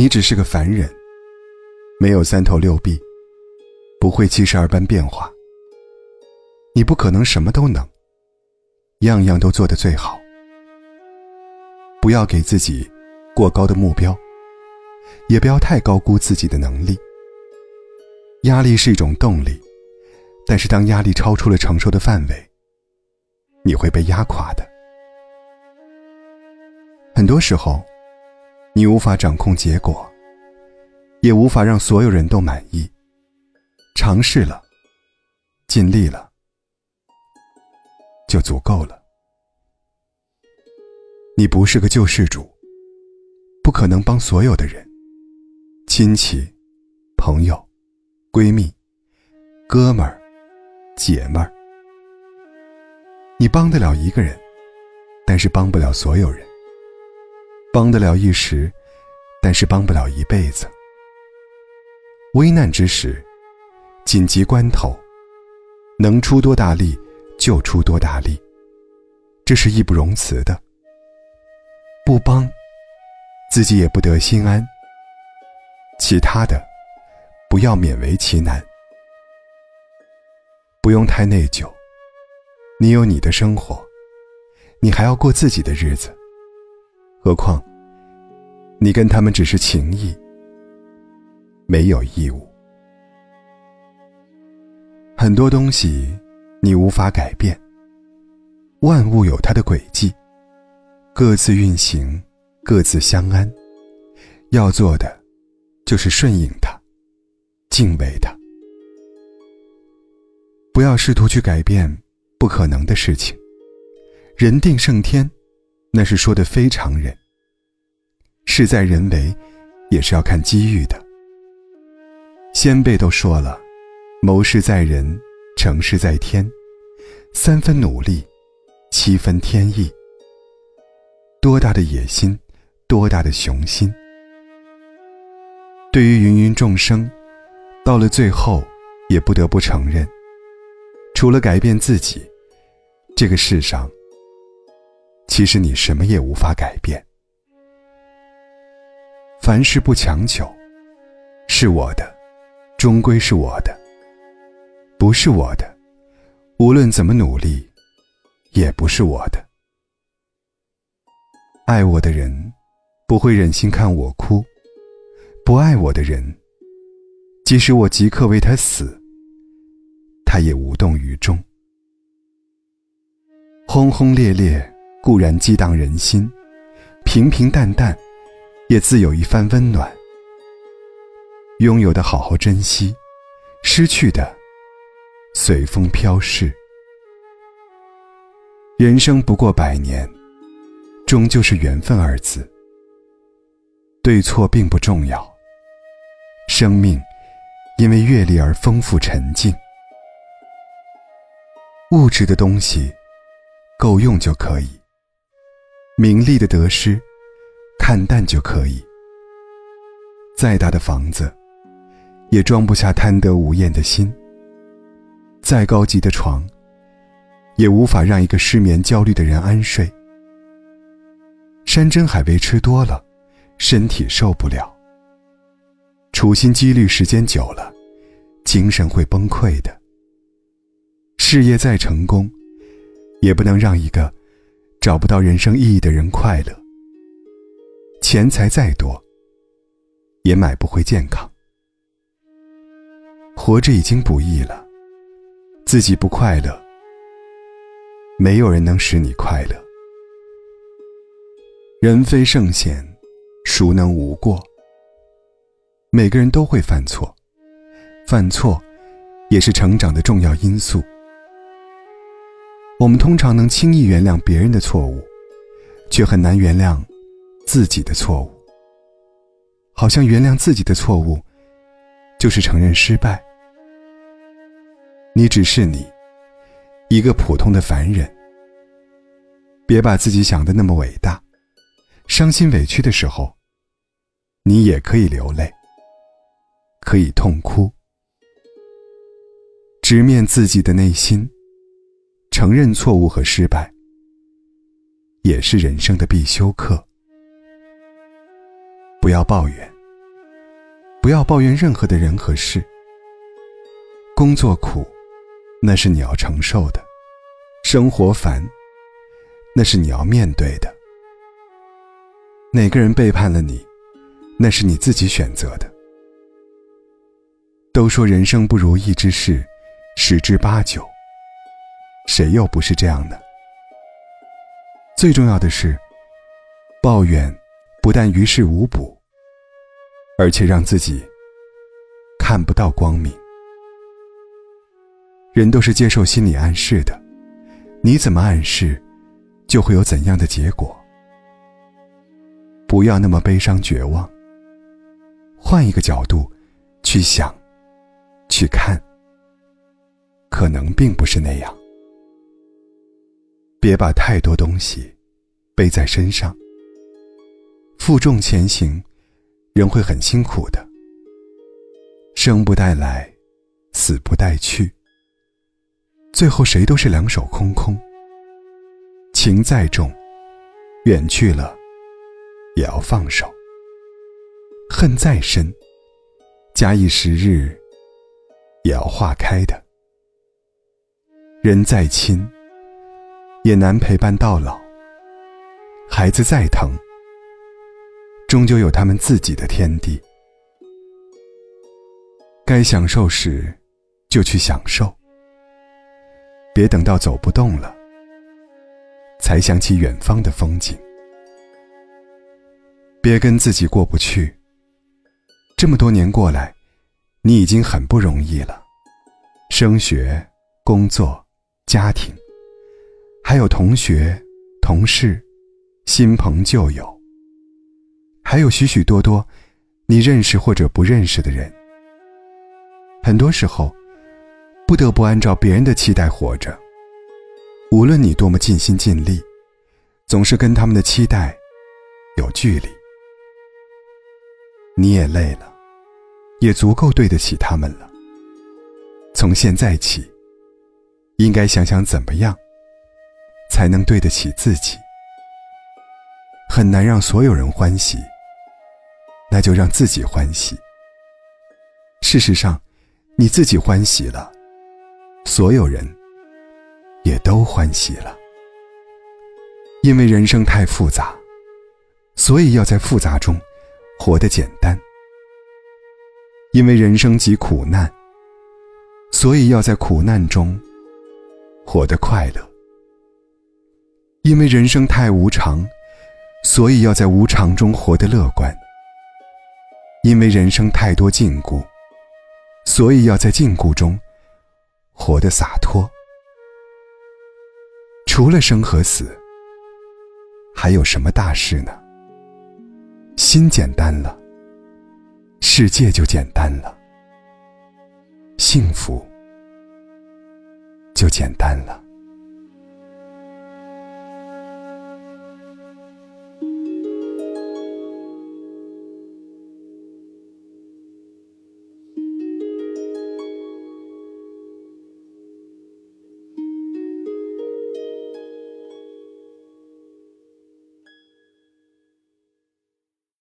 你只是个凡人，没有三头六臂，不会七十二般变化。你不可能什么都能，样样都做得最好。不要给自己过高的目标，也不要太高估自己的能力。压力是一种动力，但是当压力超出了承受的范围，你会被压垮的。很多时候，你无法掌控结果，也无法让所有人都满意。尝试了，尽力了，就足够了。你不是个救世主，不可能帮所有的人，亲戚、朋友、闺蜜、哥们儿、姐们儿。你帮得了一个人，但是帮不了所有人。帮得了一时，但是帮不了一辈子。危难之时，紧急关头，能出多大力就出多大力，这是义不容辞的。不帮，自己也不得心安。其他的，不要勉为其难，不用太内疚。你有你的生活，你还要过自己的日子。何况，你跟他们只是情谊，没有义务。很多东西你无法改变，万物有它的轨迹，各自运行，各自相安。要做的，就是顺应它，敬畏它。不要试图去改变不可能的事情。人定胜天。那是说的非常人，事在人为，也是要看机遇的。先辈都说了，谋事在人，成事在天，三分努力，七分天意。多大的野心，多大的雄心。对于芸芸众生，到了最后，也不得不承认，除了改变自己，这个世上。其实你什么也无法改变，凡事不强求，是我的，终归是我的；不是我的，无论怎么努力，也不是我的。爱我的人，不会忍心看我哭；不爱我的人，即使我即刻为他死，他也无动于衷。轰轰烈烈。固然激荡人心，平平淡淡，也自有一番温暖。拥有的好好珍惜，失去的随风飘逝。人生不过百年，终究是缘分二字。对错并不重要，生命因为阅历而丰富沉静。物质的东西够用就可以。名利的得失，看淡就可以。再大的房子，也装不下贪得无厌的心；再高级的床，也无法让一个失眠焦虑的人安睡。山珍海味吃多了，身体受不了；处心积虑时间久了，精神会崩溃的。事业再成功，也不能让一个。找不到人生意义的人快乐，钱财再多，也买不回健康。活着已经不易了，自己不快乐，没有人能使你快乐。人非圣贤，孰能无过？每个人都会犯错，犯错也是成长的重要因素。我们通常能轻易原谅别人的错误，却很难原谅自己的错误。好像原谅自己的错误，就是承认失败。你只是你，一个普通的凡人。别把自己想的那么伟大。伤心委屈的时候，你也可以流泪，可以痛哭，直面自己的内心。承认错误和失败，也是人生的必修课。不要抱怨，不要抱怨任何的人和事。工作苦，那是你要承受的；生活烦，那是你要面对的。哪个人背叛了你，那是你自己选择的。都说人生不如意之事十之八九，谁又不是这样的？最重要的是，抱怨不但于事无补，而且让自己看不到光明。人都是接受心理暗示的，你怎么暗示，就会有怎样的结果。不要那么悲伤绝望，换一个角度去想。去看，可能并不是那样。别把太多东西背在身上，负重前行，人会很辛苦的。生不带来，死不带去，最后谁都是两手空空。情再重，远去了也要放手；恨再深，假以时日。也要化开的。人再亲，也难陪伴到老。孩子再疼，终究有他们自己的天地。该享受时，就去享受。别等到走不动了，才想起远方的风景。别跟自己过不去。这么多年过来。你已经很不容易了，升学、工作、家庭，还有同学、同事、新朋旧友，还有许许多多你认识或者不认识的人。很多时候，不得不按照别人的期待活着。无论你多么尽心尽力，总是跟他们的期待有距离，你也累了。也足够对得起他们了。从现在起，应该想想怎么样，才能对得起自己。很难让所有人欢喜，那就让自己欢喜。事实上，你自己欢喜了，所有人也都欢喜了。因为人生太复杂，所以要在复杂中活得简单。因为人生即苦难，所以要在苦难中活得快乐。因为人生太无常，所以要在无常中活得乐观。因为人生太多禁锢，所以要在禁锢中活得洒脱。除了生和死，还有什么大事呢？心简单了。世界就简单了，幸福就简单了。